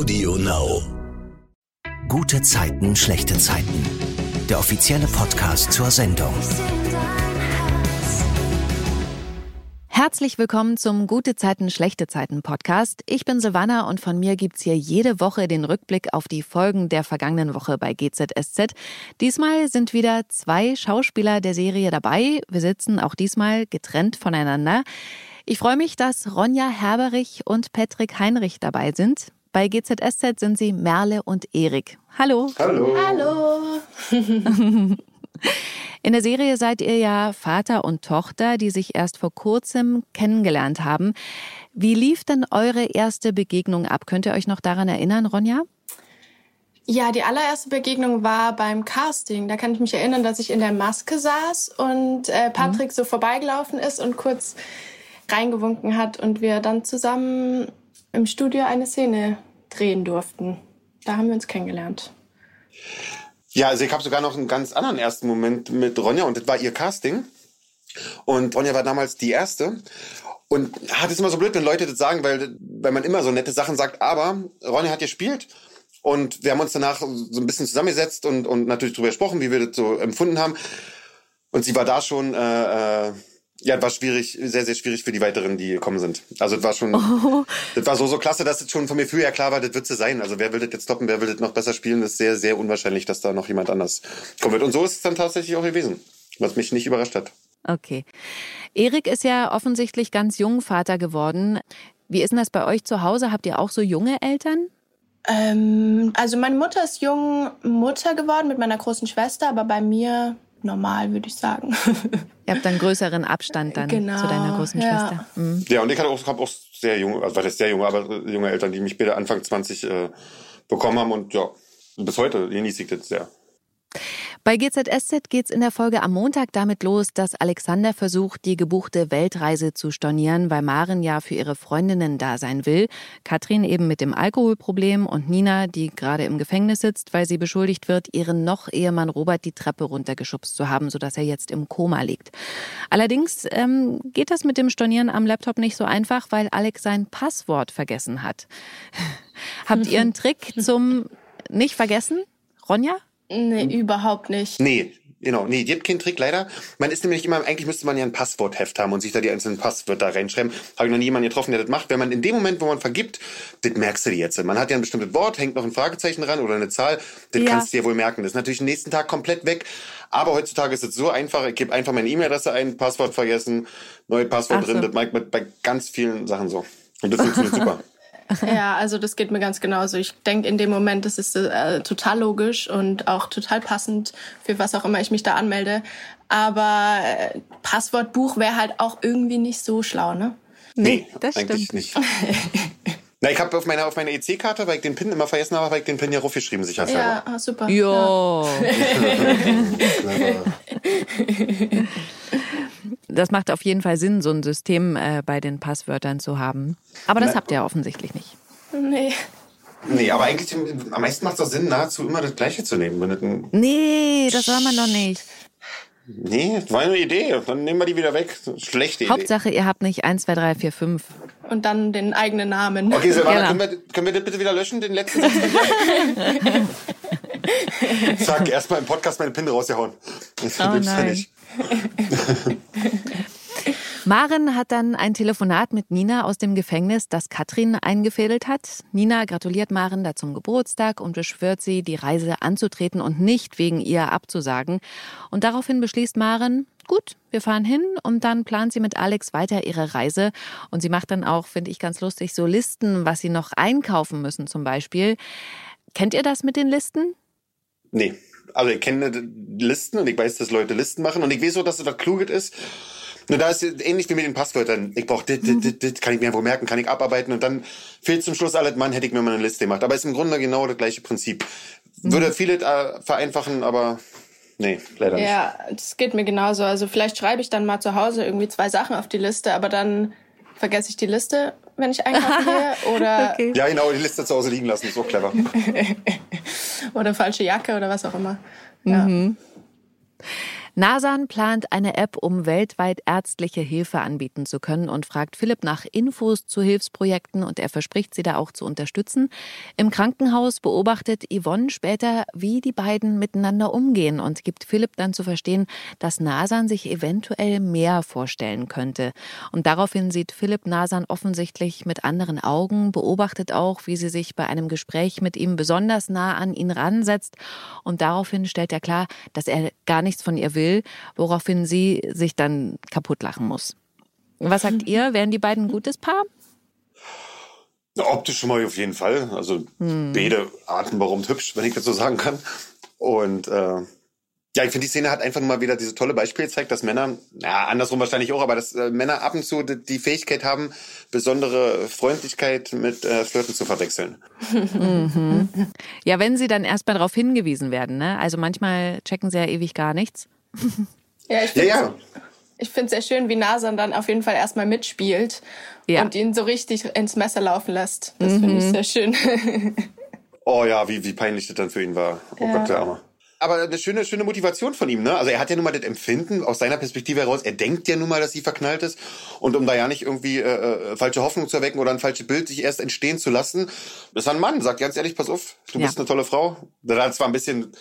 Audio Now. Gute Zeiten, schlechte Zeiten. Der offizielle Podcast zur Sendung. Herzlich willkommen zum Gute Zeiten, schlechte Zeiten Podcast. Ich bin Silvana und von mir gibt's hier jede Woche den Rückblick auf die Folgen der vergangenen Woche bei GZSZ. Diesmal sind wieder zwei Schauspieler der Serie dabei. Wir sitzen auch diesmal getrennt voneinander. Ich freue mich, dass Ronja Herberich und Patrick Heinrich dabei sind. Bei GZSZ sind sie Merle und Erik. Hallo. Hallo. Hallo. In der Serie seid ihr ja Vater und Tochter, die sich erst vor kurzem kennengelernt haben. Wie lief denn eure erste Begegnung ab? Könnt ihr euch noch daran erinnern, Ronja? Ja, die allererste Begegnung war beim Casting. Da kann ich mich erinnern, dass ich in der Maske saß und äh, Patrick mhm. so vorbeigelaufen ist und kurz reingewunken hat und wir dann zusammen im Studio eine Szene drehen durften. Da haben wir uns kennengelernt. Ja, also ich habe sogar noch einen ganz anderen ersten Moment mit Ronja und das war ihr Casting. Und Ronja war damals die erste. Und ah, das ist immer so blöd, wenn Leute das sagen, weil, weil man immer so nette Sachen sagt. Aber Ronja hat gespielt und wir haben uns danach so ein bisschen zusammengesetzt und, und natürlich darüber gesprochen, wie wir das so empfunden haben. Und sie war da schon äh, ja, war schwierig, sehr, sehr schwierig für die weiteren, die gekommen sind. Also das war schon, oh. das war so, so klasse, dass es schon von mir früher klar war, das wird sie sein. Also wer will das jetzt stoppen, wer will das noch besser spielen, das ist sehr, sehr unwahrscheinlich, dass da noch jemand anders kommen wird. Und so ist es dann tatsächlich auch gewesen, was mich nicht überrascht hat. Okay. Erik ist ja offensichtlich ganz jung Vater geworden. Wie ist denn das bei euch zu Hause? Habt ihr auch so junge Eltern? Ähm, also meine Mutter ist jung Mutter geworden mit meiner großen Schwester, aber bei mir normal, würde ich sagen. Ihr habt einen größeren Abstand dann genau, zu deiner großen ja. Schwester. Mhm. Ja, und ich hatte auch, hab auch sehr junge, also was heißt sehr junge, aber junge Eltern, die mich später Anfang 20 äh, bekommen haben und ja, bis heute genieße ich das sehr. Bei GZSZ geht's in der Folge am Montag damit los, dass Alexander versucht, die gebuchte Weltreise zu stornieren, weil Maren ja für ihre Freundinnen da sein will. Katrin eben mit dem Alkoholproblem und Nina, die gerade im Gefängnis sitzt, weil sie beschuldigt wird, ihren noch Ehemann Robert die Treppe runtergeschubst zu haben, sodass er jetzt im Koma liegt. Allerdings ähm, geht das mit dem Stornieren am Laptop nicht so einfach, weil Alex sein Passwort vergessen hat. Habt ihr einen Trick zum nicht vergessen? Ronja? Nee, hm? überhaupt nicht. Nee, Genau, nee, gibt keinen Trick leider. Man ist nämlich immer, eigentlich müsste man ja ein Passwortheft haben und sich da die einzelnen Passwörter reinschreiben. Habe ich noch nie jemanden getroffen, der das macht. Wenn man in dem Moment, wo man vergibt, das merkst du dir jetzt. Man hat ja ein bestimmtes Wort, hängt noch ein Fragezeichen dran oder eine Zahl, das ja. kannst du dir wohl merken. Das ist natürlich den nächsten Tag komplett weg. Aber heutzutage ist es so einfach, ich gebe einfach meine E-Mail-Adresse ein, Passwort vergessen, neue Passwort so. drin. Das mache ich bei ganz vielen Sachen so. Und das funktioniert super. Ja, also das geht mir ganz genauso. Ich denke in dem Moment, das ist äh, total logisch und auch total passend für was auch immer ich mich da anmelde. Aber äh, Passwortbuch wäre halt auch irgendwie nicht so schlau, ne? Nee, das eigentlich stimmt. nicht. Na, ich habe auf meiner auf meiner EC-Karte, weil ich den PIN immer vergessen habe, weil ich den PIN ja raufgeschrieben sicherheitshalber. Ja, ah, super. Jo. Ja. das macht auf jeden Fall Sinn, so ein System äh, bei den Passwörtern zu haben. Aber das Na, habt ihr offensichtlich nicht. Nee. Nee, aber eigentlich am meisten macht es doch Sinn, nahezu immer das Gleiche zu nehmen. nee, das soll man doch nicht. Nee, das war eine Idee. Dann nehmen wir die wieder weg. Schlechte Idee. Hauptsache, ihr habt nicht 1, 2, 3, 4, 5. Und dann den eigenen Namen. Okay, Silvana, genau. können, wir, können wir das bitte wieder löschen, den letzten Satz? Zack, erstmal im Podcast meine Pin rausgehauen. Das oh nein. Maren hat dann ein Telefonat mit Nina aus dem Gefängnis, das Katrin eingefädelt hat. Nina gratuliert Maren da zum Geburtstag und beschwört sie, die Reise anzutreten und nicht wegen ihr abzusagen. Und daraufhin beschließt Maren, gut, wir fahren hin und dann plant sie mit Alex weiter ihre Reise. Und sie macht dann auch, finde ich ganz lustig, so Listen, was sie noch einkaufen müssen zum Beispiel. Kennt ihr das mit den Listen? Nee. Also ich kenne Listen und ich weiß, dass Leute Listen machen und ich weiß auch, dass das was Kluges ist. Nur da ist ähnlich wie mit den Passwörtern. Ich brauche dit, dit, dit, dit, kann ich mir wo merken, kann ich abarbeiten und dann fehlt zum Schluss alles, Mann, hätte ich mir mal eine Liste gemacht. Aber es ist im Grunde genau das gleiche Prinzip. Würde mhm. viele äh, vereinfachen, aber nee, leider nicht. Ja, das geht mir genauso. Also vielleicht schreibe ich dann mal zu Hause irgendwie zwei Sachen auf die Liste, aber dann vergesse ich die Liste, wenn ich einkaufen gehe. Oder okay. Ja, genau, die Liste zu Hause liegen lassen, ist so clever. oder falsche Jacke oder was auch immer. Ja. Mhm. Nasan plant eine App, um weltweit ärztliche Hilfe anbieten zu können und fragt Philipp nach Infos zu Hilfsprojekten und er verspricht, sie da auch zu unterstützen. Im Krankenhaus beobachtet Yvonne später, wie die beiden miteinander umgehen und gibt Philipp dann zu verstehen, dass Nasan sich eventuell mehr vorstellen könnte. Und daraufhin sieht Philipp Nasan offensichtlich mit anderen Augen, beobachtet auch, wie sie sich bei einem Gespräch mit ihm besonders nah an ihn ransetzt und daraufhin stellt er klar, dass er gar nichts von ihr will will, woraufhin sie sich dann kaputt lachen muss. Was sagt ihr? Wären die beiden ein gutes Paar? Optisch schon mal auf jeden Fall. Also hm. beide atemberaubend hübsch, wenn ich das so sagen kann. Und äh, ja, ich finde, die Szene hat einfach mal wieder diese tolle Beispiel gezeigt, dass Männer, ja, andersrum wahrscheinlich auch, aber dass äh, Männer ab und zu die, die Fähigkeit haben, besondere Freundlichkeit mit äh, Flirten zu verwechseln. Mhm. Ja, wenn sie dann erstmal darauf hingewiesen werden, ne? Also manchmal checken sie ja ewig gar nichts. Ja, ich finde ja, ja. Ich finde sehr schön, wie Nasan dann auf jeden Fall erstmal mitspielt ja. und ihn so richtig ins Messer laufen lässt. Das mhm. finde ich sehr schön. oh ja, wie, wie peinlich das dann für ihn war. Oh ja. Gott, der Arme. Aber eine schöne, schöne Motivation von ihm, ne? Also er hat ja nun mal das Empfinden aus seiner Perspektive heraus. Er denkt ja nun mal, dass sie verknallt ist. Und um da ja nicht irgendwie äh, äh falsche Hoffnung zu erwecken oder ein falsches Bild sich erst entstehen zu lassen, ist er ein Mann. Sagt ganz ehrlich, pass auf, du ja. bist eine tolle Frau. Das hat zwar ein bisschen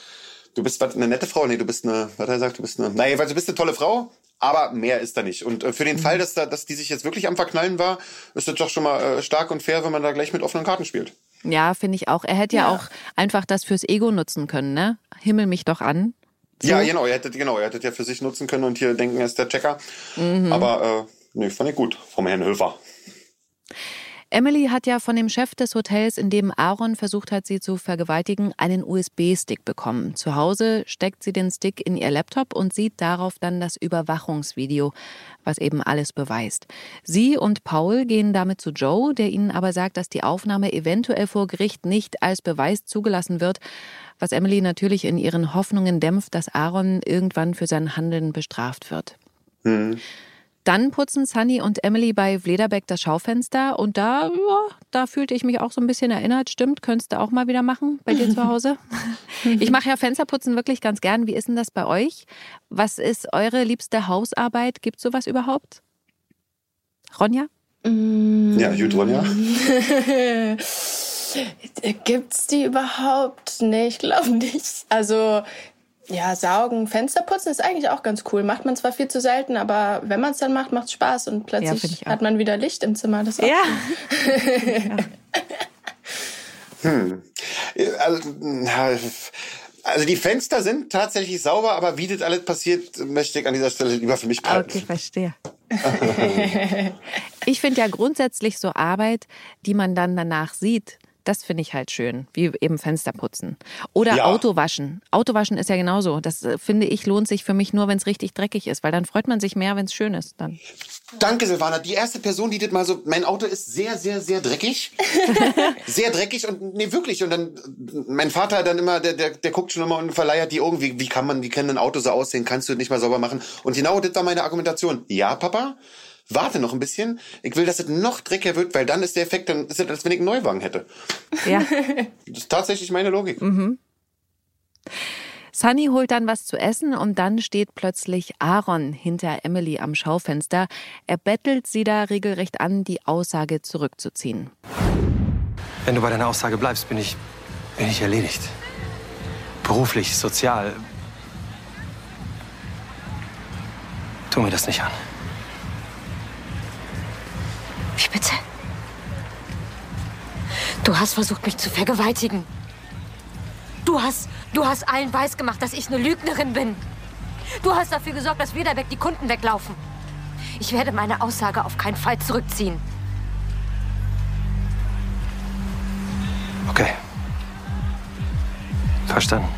du bist was, eine nette Frau, nee, du bist eine, was hat er sagt, du bist eine, naja, weil du bist eine tolle Frau, aber mehr ist da nicht. Und äh, für den mhm. Fall, dass da, dass die sich jetzt wirklich am Verknallen war, ist das doch schon mal äh, stark und fair, wenn man da gleich mit offenen Karten spielt. Ja, finde ich auch. Er hätte ja. ja. auch einfach das fürs Ego nutzen können, ne? Himmel mich doch an. So. Ja, genau, er hätte, genau, er hätte ja für sich nutzen können und hier denken, er ist der Checker. Mhm. Aber äh, nee, fand ich gut vom Herrn Höfer. Emily hat ja von dem Chef des Hotels, in dem Aaron versucht hat, sie zu vergewaltigen, einen USB-Stick bekommen. Zu Hause steckt sie den Stick in ihr Laptop und sieht darauf dann das Überwachungsvideo, was eben alles beweist. Sie und Paul gehen damit zu Joe, der ihnen aber sagt, dass die Aufnahme eventuell vor Gericht nicht als Beweis zugelassen wird, was Emily natürlich in ihren Hoffnungen dämpft, dass Aaron irgendwann für sein Handeln bestraft wird. Mhm. Dann putzen Sunny und Emily bei Vlederbeck das Schaufenster und da, ja, da fühlte ich mich auch so ein bisschen erinnert. Stimmt, könntest du auch mal wieder machen bei dir zu Hause? ich mache ja Fensterputzen wirklich ganz gern. Wie ist denn das bei euch? Was ist eure liebste Hausarbeit? Gibt es sowas überhaupt? Ronja? Ja, gut, Ronja. Gibt's die überhaupt? Nee, ich glaube nicht. Also ja, saugen, Fenster putzen ist eigentlich auch ganz cool. Macht man zwar viel zu selten, aber wenn man es dann macht, macht es Spaß und plötzlich ja, hat man wieder Licht im Zimmer. Das ist ja. hm. Also, also die Fenster sind tatsächlich sauber, aber wie das alles passiert, möchte ich an dieser Stelle lieber für mich behalten. Okay, verstehe. ich finde ja grundsätzlich so Arbeit, die man dann danach sieht, das finde ich halt schön, wie eben Fenster putzen. Oder ja. Autowaschen. Autowaschen ist ja genauso. Das äh, finde ich lohnt sich für mich nur, wenn es richtig dreckig ist, weil dann freut man sich mehr, wenn es schön ist. Dann. Danke, Silvana. Die erste Person, die das mal so, mein Auto ist sehr, sehr, sehr dreckig. sehr dreckig und nee, wirklich. Und dann, mein Vater dann immer, der, der, der guckt schon immer und verleiert die irgendwie, wie kann man, wie kann ein Auto so aussehen? Kannst du nicht mal sauber machen? Und genau das war meine Argumentation. Ja, Papa, warte noch ein bisschen. Ich will, dass es noch dreckiger wird, weil dann ist der Effekt, dann ist es, als wenn ich einen Neuwagen hätte. Ja. Das ist tatsächlich meine Logik. Mhm. Sunny holt dann was zu essen und dann steht plötzlich Aaron hinter Emily am Schaufenster. Er bettelt sie da regelrecht an, die Aussage zurückzuziehen. Wenn du bei deiner Aussage bleibst, bin ich, bin ich erledigt. Beruflich, sozial. Tu mir das nicht an. Du hast versucht, mich zu vergewaltigen. Du hast, du hast allen weisgemacht, dass ich eine Lügnerin bin. Du hast dafür gesorgt, dass weder weg die Kunden weglaufen. Ich werde meine Aussage auf keinen Fall zurückziehen. Okay. Verstanden.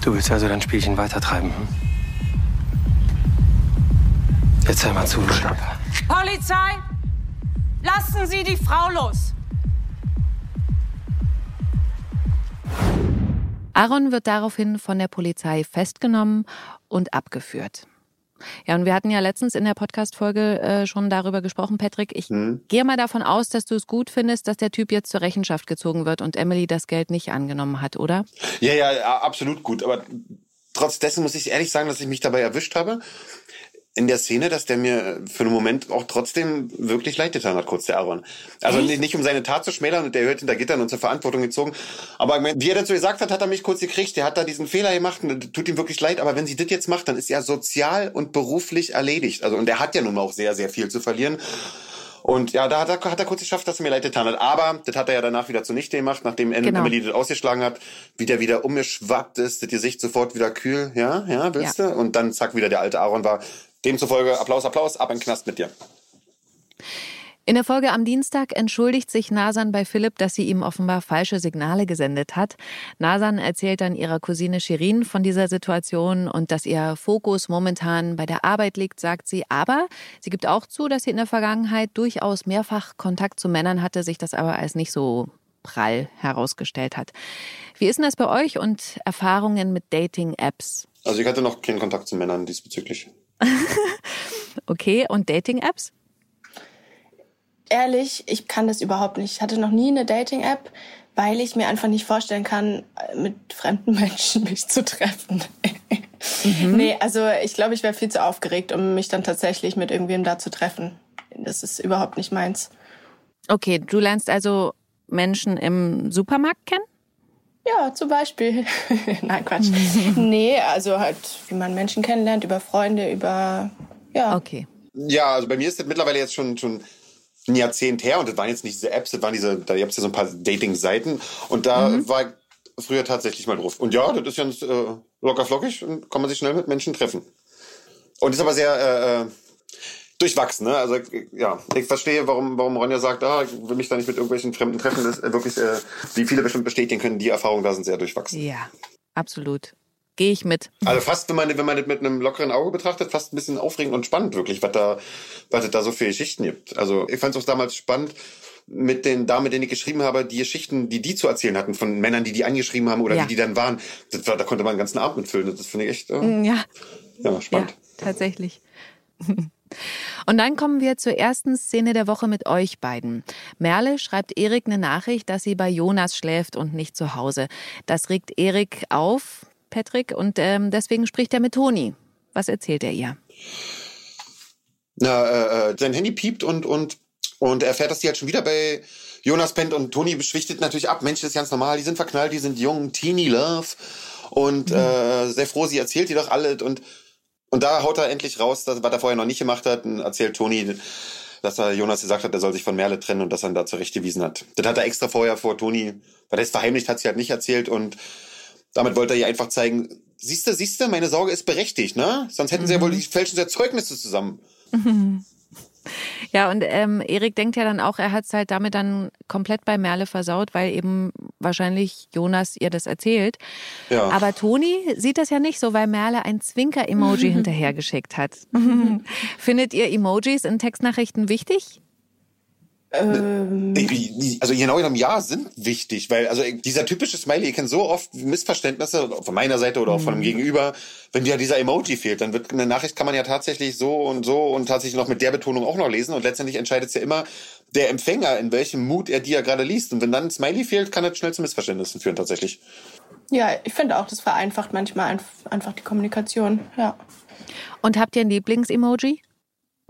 Du willst also dein Spielchen weitertreiben, hm? Jetzt hör mal zu, du Schnapp. Polizei! Lassen Sie die Frau los! Aaron wird daraufhin von der Polizei festgenommen und abgeführt. Ja, und wir hatten ja letztens in der Podcast-Folge äh, schon darüber gesprochen, Patrick. Ich hm. gehe mal davon aus, dass du es gut findest, dass der Typ jetzt zur Rechenschaft gezogen wird und Emily das Geld nicht angenommen hat, oder? Ja, ja, absolut gut. Aber trotz dessen muss ich ehrlich sagen, dass ich mich dabei erwischt habe in der Szene, dass der mir für einen Moment auch trotzdem wirklich leid getan hat, kurz der Aaron. Also nicht, nicht um seine Tat zu schmälern und der hört hinter Gittern und zur Verantwortung gezogen. Aber ich mein, wie er dazu gesagt hat, hat er mich kurz gekriegt. Der hat da diesen Fehler gemacht und tut ihm wirklich leid. Aber wenn sie das jetzt macht, dann ist er sozial und beruflich erledigt. Also und er hat ja nun mal auch sehr, sehr viel zu verlieren. Und ja, da hat er, hat er kurz geschafft, dass er mir leid getan hat. Aber das hat er ja danach wieder zunichte gemacht, nachdem Genau. Emily das ausgeschlagen hat, wie der wieder umgeschwappt ist, das Gesicht sofort wieder kühl. Ja, ja, willst du? Und dann zack, wieder der alte Aaron war. Demzufolge Applaus, Applaus, ab in den Knast mit dir. In der Folge am Dienstag entschuldigt sich Nasan bei Philipp, dass sie ihm offenbar falsche Signale gesendet hat. Nasan erzählt dann ihrer Cousine Shirin von dieser Situation und dass ihr Fokus momentan bei der Arbeit liegt, sagt sie. Aber sie gibt auch zu, dass sie in der Vergangenheit durchaus mehrfach Kontakt zu Männern hatte, sich das aber als nicht so prall herausgestellt hat. Wie ist denn das bei euch und Erfahrungen mit Dating-Apps? Also ich hatte noch keinen Kontakt zu Männern diesbezüglich. Okay, und Dating-Apps? Ehrlich, ich kann das überhaupt nicht. Ich hatte noch nie eine Dating-App, weil ich mir einfach nicht vorstellen kann, mit fremden Menschen mich zu treffen. Nee, also ich glaube, ich wäre viel zu aufgeregt, um mich dann tatsächlich mit irgendwem da zu treffen. Das ist überhaupt nicht meins. Okay, du lernst also Menschen im Supermarkt kennen? Ja, zum Beispiel. Nein, Quatsch. nee, also halt, wie man Menschen kennenlernt, über Freunde, über, ja. Okay. Ja, also bei mir ist das mittlerweile jetzt schon, schon ein Jahrzehnt her und das waren jetzt nicht diese Apps, das waren diese, da gibt's ja so ein paar Dating-Seiten und da war ich früher tatsächlich mal drauf. Und ja, das ist ganz äh, locker flockig und kann man sich schnell mit Menschen treffen. Und ist aber sehr äh, äh, durchwachsen, ne? Also ja, ich verstehe, warum, warum Ronja sagt, ah, ich will mich da nicht mit irgendwelchen Fremden treffen. Das ist äh, wirklich, äh, wie viele bestimmt bestätigen können, die Erfahrungen da sind sehr durchwachsen. Ja, absolut. Gehe ich mit. Also fast, wenn man, wenn man das mit einem lockeren Auge betrachtet, fast ein bisschen aufregend und spannend wirklich, was da, was es da so für Geschichten gibt. Also ich fand es auch damals spannend, mit den Damen, mit denen ich geschrieben habe, die Geschichten, die die zu erzählen hatten, von Männern, die die angeschrieben haben oder Ja. wie die dann waren, das war, da konnte man einen ganzen Abend mitfüllen. Das finde ich echt äh, Ja, ja, spannend. Ja, tatsächlich. Und dann kommen wir zur ersten Szene der Woche mit euch beiden. Merle schreibt Erik eine Nachricht, dass sie bei Jonas schläft und nicht zu Hause. Das regt Erik auf, Patrick, und ähm, deswegen spricht er mit Toni. Was erzählt er ihr? Na, äh, äh, sein Handy piept und, und, und er erfährt, dass die halt schon wieder bei Jonas pennt und Toni beschwichtet natürlich ab. Mensch, das ist ganz normal, die sind verknallt, die sind jung, Teenie Love. Und äh, sehr froh, sie erzählt ihr doch alles. Und, und da haut er endlich raus, was er vorher noch nicht gemacht hat, und erzählt Toni, dass er Jonas gesagt hat, er soll sich von Merle trennen und dass er ihn da zurechtgewiesen hat. Das hat er extra vorher vor Toni, weil er es verheimlicht hat, sie halt nicht erzählt und damit wollte er ihr einfach zeigen, siehste, siehste, meine Sorge ist berechtigt, ne? Sonst hätten sie ja wohl die fälschen Erzeugnisse zusammen. Ja, und ähm, Erik denkt ja dann auch, er hat es halt damit dann komplett bei Merle versaut, weil eben wahrscheinlich Jonas ihr das erzählt. Ja. Aber Toni sieht das ja nicht so, weil Merle ein Zwinker-Emoji hinterhergeschickt hat. Findet ihr Emojis in Textnachrichten wichtig? Also genau genommen, ja, sind wichtig, weil also dieser typische Smiley, ihr kennt so oft Missverständnisse von meiner Seite oder auch von dem Gegenüber, wenn dir dieser Emoji fehlt, dann wird eine Nachricht kann man ja tatsächlich so und so und tatsächlich noch mit der Betonung auch noch lesen und letztendlich entscheidet es ja immer der Empfänger, in welchem Mut er die ja gerade liest und wenn dann ein Smiley fehlt, kann das schnell zu Missverständnissen führen tatsächlich. Ja, ich finde auch, das vereinfacht manchmal einf- einfach die Kommunikation. Ja. Und habt ihr ein Lieblings-Emoji?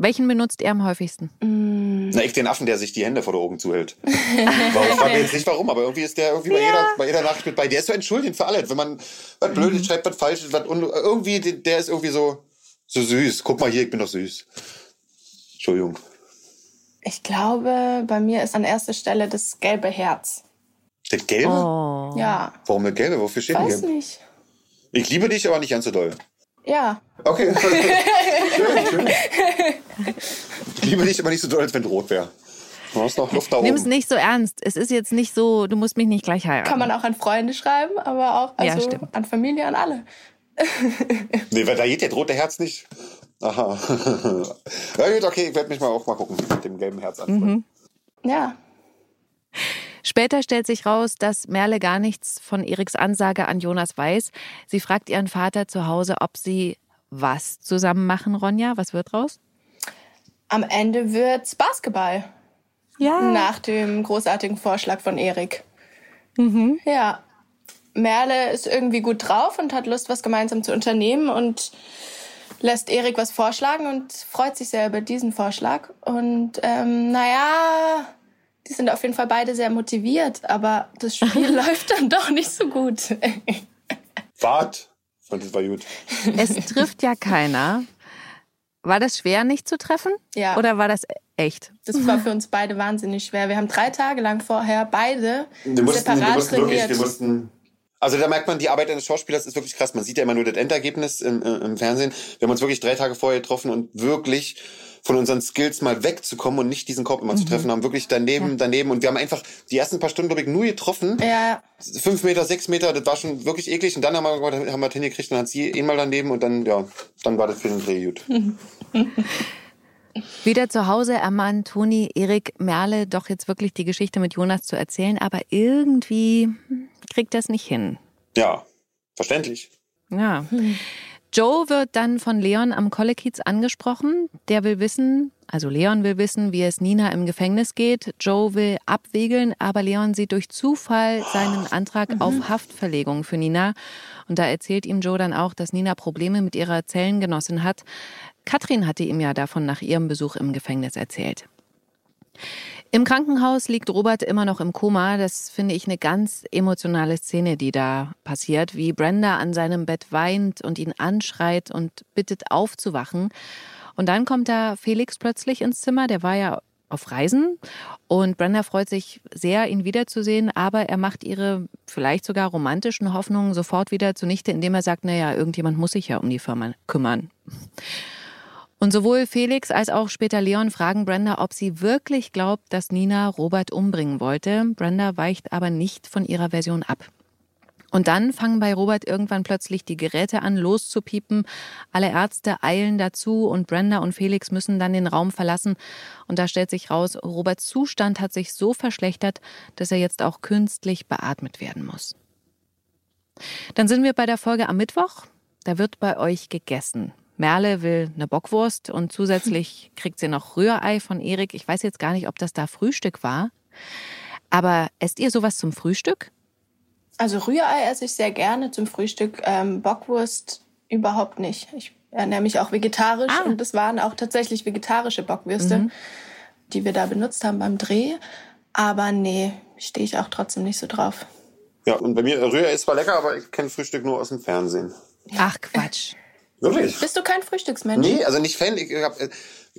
Welchen benutzt ihr am häufigsten? Na, ich den Affen, der sich die Hände vor den Augen zuhält. warum? Ich frage mich jetzt nicht warum, aber irgendwie ist der irgendwie bei, jeder, bei jeder Nachricht mit bei. Der ist so entschuldigend für alles. Wenn man was Blödes schreibt, was Falsches, was un irgendwie, der ist irgendwie so, so süß. Guck mal hier, ich bin doch süß. Entschuldigung. Ich glaube, bei mir ist an erster Stelle das gelbe Herz. Das Gelbe? Oh. Ja, Warum das Gelbe? Wofür steht denn weiß Gelb? nicht. Ich liebe dich, aber nicht ganz so doll. Ja, Okay. schön, schön. Ich liebe dich, aber nicht so doll, als wenn es rot wäre. Du hast noch Luft da Nimm es oben. nicht so ernst. Es ist jetzt nicht so, du musst mich nicht gleich heiraten. kann man auch an Freunde schreiben, aber auch Ja, also stimmt. an Familie, an alle. Nee, weil da geht der rote Herz nicht. Aha. ja gut, okay, ich werde mich mal auch mal gucken mit dem gelben Herz an. Ja, Später stellt sich raus, dass Merle gar nichts von Eriks Ansage an Jonas weiß. Sie fragt ihren Vater zu Hause, ob sie was zusammen machen, Ronja. Was wird raus? am Ende wird's Basketball. Ja. Nach dem großartigen Vorschlag von Erik. Ja, Merle ist irgendwie gut drauf und hat Lust, was gemeinsam zu unternehmen und lässt Erik was vorschlagen und freut sich sehr über diesen Vorschlag. Und ähm, naja, die sind auf jeden Fall beide sehr motiviert, aber das Spiel läuft dann doch nicht so gut. Wart, fand das war gut. Es trifft ja keiner. War das schwer, nicht zu treffen? Ja. Oder war das echt? Das war für uns beide wahnsinnig schwer. Wir haben drei Tage lang vorher beide Wir mussten, wir separat mussten wirklich, trainiert. wir mussten. Also da merkt man, die Arbeit eines Schauspielers ist wirklich krass. Man sieht ja immer nur das Endergebnis im, im im Fernsehen. Wir haben uns wirklich drei Tage vorher getroffen und wirklich von unseren Skills mal wegzukommen und nicht diesen Korb immer zu treffen haben. Wirklich daneben, daneben. Und wir haben einfach die ersten paar Stunden, glaube ich, nur getroffen. ja, Fünf Meter, sechs Meter, das war schon wirklich eklig. Und dann haben wir, haben wir das hingekriegt und dann hat sie eh mal daneben und dann, ja, dann war das für den Dreh gut. Wieder zu Hause ermahnt Toni Erik Merle doch jetzt wirklich die Geschichte mit Jonas zu erzählen, aber irgendwie kriegt das nicht hin. Ja, verständlich. Ja. Joe wird dann von Leon am Kollekiez angesprochen. Der will wissen, also Leon will wissen, wie es Nina im Gefängnis geht. Joe will abwiegeln, aber Leon sieht durch Zufall seinen Antrag auf Haftverlegung für Nina. Und da erzählt ihm Joe dann auch, dass Nina Probleme mit ihrer Zellengenossin hat. Katrin hatte ihm ja davon nach ihrem Besuch im Gefängnis erzählt. Im Krankenhaus liegt Robert immer noch im Koma. Das finde ich eine ganz emotionale Szene, die da passiert, wie Brenda an seinem Bett weint und ihn anschreit und bittet aufzuwachen. Und dann kommt da Felix plötzlich ins Zimmer, der war ja auf Reisen und Brenda freut sich sehr, ihn wiederzusehen, aber er macht ihre vielleicht sogar romantischen Hoffnungen sofort wieder zunichte, indem er sagt, naja, irgendjemand muss sich ja um die Firma kümmern. Und sowohl Felix als auch später Leon fragen Brenda, ob sie wirklich glaubt, dass Nina Robert umbringen wollte. Brenda weicht aber nicht von ihrer Version ab. Und dann fangen bei Robert irgendwann plötzlich die Geräte an, loszupiepen. Alle Ärzte eilen dazu und Brenda und Felix müssen dann den Raum verlassen. Und da stellt sich raus, Roberts Zustand hat sich so verschlechtert, dass er jetzt auch künstlich beatmet werden muss. Dann sind wir bei der Folge am Mittwoch. Da wird bei euch gegessen. Merle will eine Bockwurst und zusätzlich kriegt sie noch Rührei von Erik. Ich weiß jetzt gar nicht, ob das da Frühstück war. Aber esst ihr sowas zum Frühstück? Also Rührei esse ich sehr gerne zum Frühstück. Ähm, Bockwurst überhaupt nicht. Ich ernähre mich auch vegetarisch Ah. und das waren auch tatsächlich vegetarische Bockwürste, die wir da benutzt haben beim Dreh. Aber nee, stehe ich auch trotzdem nicht so drauf. Ja, und bei mir, Rührei ist zwar lecker, aber ich kenne Frühstück nur aus dem Fernsehen. Ach Quatsch. Wirklich? Bist du kein Frühstücksmensch? Nee, also nicht Fan. Ich, ich würde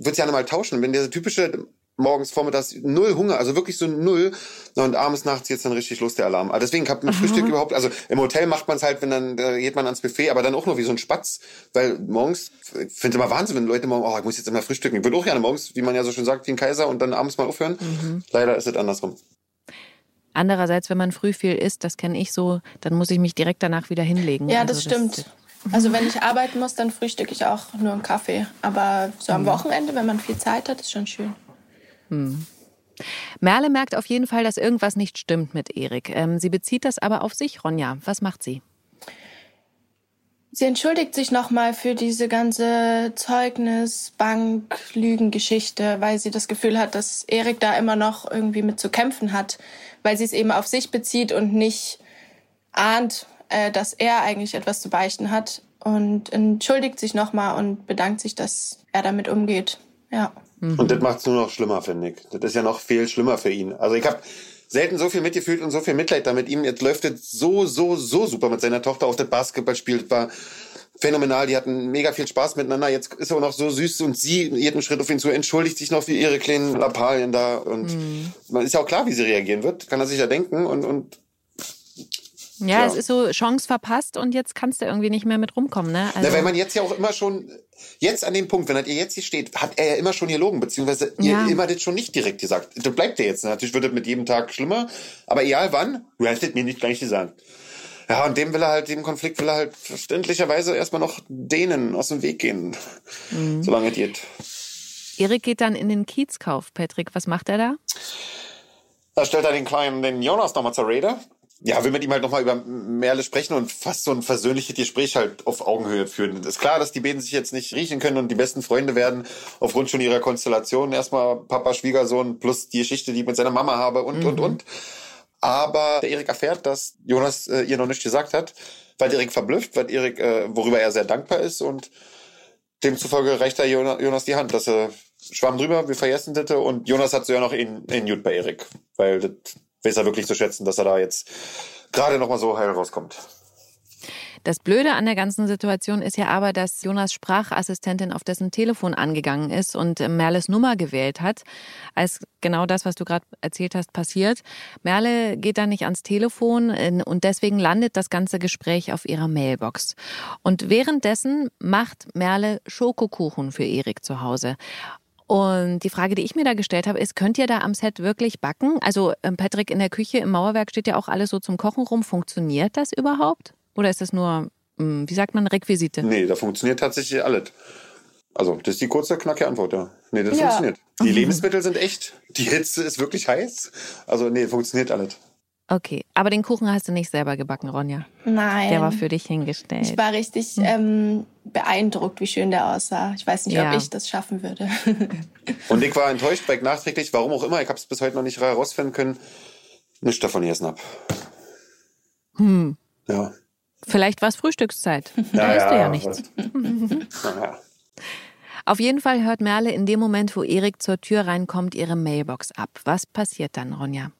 es gerne mal tauschen. Bin der typische morgens, vormittags null Hunger, also wirklich so null. Und abends, nachts jetzt dann richtig los der Alarm. Also deswegen habe mit Frühstück überhaupt, also im Hotel macht man es halt, wenn dann da geht man ans Buffet, aber dann auch nur wie so ein Spatz, weil morgens, ich finde immer Wahnsinn, wenn Leute morgen, oh, ich muss jetzt immer frühstücken. Ich würde auch gerne morgens, wie man ja so schön sagt, wie ein Kaiser und dann abends mal aufhören. Leider ist es andersrum. Andererseits, wenn man früh viel isst, das kenne ich so, dann muss ich mich direkt danach wieder hinlegen. Ja, Also das stimmt. Also wenn ich arbeiten muss, dann frühstücke ich auch nur einen Kaffee. Aber so am Wochenende, wenn man viel Zeit hat, ist schon schön. Merle merkt auf jeden Fall, dass irgendwas nicht stimmt mit Erik. Ähm, sie bezieht das aber auf sich, Ronja. Was macht sie? Sie entschuldigt sich nochmal für diese ganze Zeugnis, Bank, Lügengeschichte, weil sie das Gefühl hat, dass Erik da immer noch irgendwie mit zu kämpfen hat, weil sie es eben auf sich bezieht und nicht ahnt, äh, dass er eigentlich etwas zu beichten hat und entschuldigt sich nochmal und bedankt sich, dass er damit umgeht. Ja. Und das macht es nur noch schlimmer, finde ich. Das ist ja noch viel schlimmer für ihn. Also ich habe selten so viel mitgefühlt und so viel Mitleid da mit ihm. Jetzt läuft es so, so, so super mit seiner Tochter auf das Basketballspiel. Das war phänomenal. Die hatten mega viel Spaß miteinander. Jetzt ist er auch noch so süß und sie jeden Schritt auf ihn zu entschuldigt sich noch für ihre kleinen Lappalien da. Und man ist ja auch klar, wie sie reagieren wird. Kann er sich ja denken. Und, und Ja, Ja. es ist so Chance verpasst und jetzt kannst du irgendwie nicht mehr mit rumkommen, ne? Na, weil man jetzt ja auch immer schon, jetzt an dem Punkt, wenn er jetzt hier steht, hat er ja immer schon gelogen, beziehungsweise Ja. ihr immer das schon nicht direkt gesagt. Das bleibt ja jetzt. Natürlich wird es mit jedem Tag schlimmer, aber egal wann, du hast es mir nicht gleich gesagt. Ja, und dem will er halt, dem Konflikt will er halt verständlicherweise erstmal noch denen aus dem Weg gehen, solange es geht. Erik geht dann in den Kiezkauf. Patrick, was macht er da? Da stellt er den kleinen, den Jonas nochmal zur Rede. Ja, will mit ihm halt nochmal über Merle sprechen und fast so ein versöhnliches Gespräch halt auf Augenhöhe führen. ist klar, dass die beiden sich jetzt nicht riechen können und die besten Freunde werden aufgrund schon ihrer Konstellation. Erstmal Papa, Schwiegersohn plus die Geschichte, die ich mit seiner Mama habe und, und, und. Aber der Erik erfährt, dass Jonas äh, ihr noch nicht gesagt hat, weil Erik verblüfft, weil Erik, äh, worüber er sehr dankbar ist und demzufolge reicht er Jonas die Hand, dass er schwamm drüber, wir vergessen das und Jonas hat so ja noch in, in Jut bei Erik, weil das weiß er wirklich zu schätzen, dass er da jetzt gerade noch mal so heil rauskommt. Das Blöde an der ganzen Situation ist ja aber, dass Jonas Sprachassistentin auf dessen Telefon angegangen ist und Merles Nummer gewählt hat, als genau das, was du gerade erzählt hast, passiert. Merle geht dann nicht ans Telefon äh, und deswegen landet das ganze Gespräch auf ihrer Mailbox. Und währenddessen macht Merle Schokokuchen für Erik zu Hause. Und die Frage, die ich mir da gestellt habe, ist, könnt ihr da am Set wirklich backen? Also ähm, Patrick, in der Küche im Mauerwerk steht ja auch alles so zum Kochen rum. Funktioniert das überhaupt? Oder ist das nur, hm, wie sagt man, Requisite? Nee, da funktioniert tatsächlich alles. Also, das ist die kurze, knackige Antwort, ja. Nee, das ja. funktioniert. Die Lebensmittel sind echt. Die Hitze ist wirklich heiß. Also, nee, funktioniert alles. Okay, aber den Kuchen hast du nicht selber gebacken, Ronja? Nein. Der war für dich hingestellt. Ich war richtig hm. ähm, beeindruckt, wie schön der aussah. Ich weiß nicht, ja. ob ich das schaffen würde. Und ich war enttäuscht, weil ich nachträglich, warum auch immer, ich habe es bis heute noch nicht herausfinden können, nicht davon gegessen habe. Hm. Ja. Vielleicht war es Frühstückszeit. Da ja, du ja nichts. Auf jeden Fall hört Merle in dem Moment, wo Erik zur Tür reinkommt, ihre Mailbox ab. Was passiert dann, Ronja?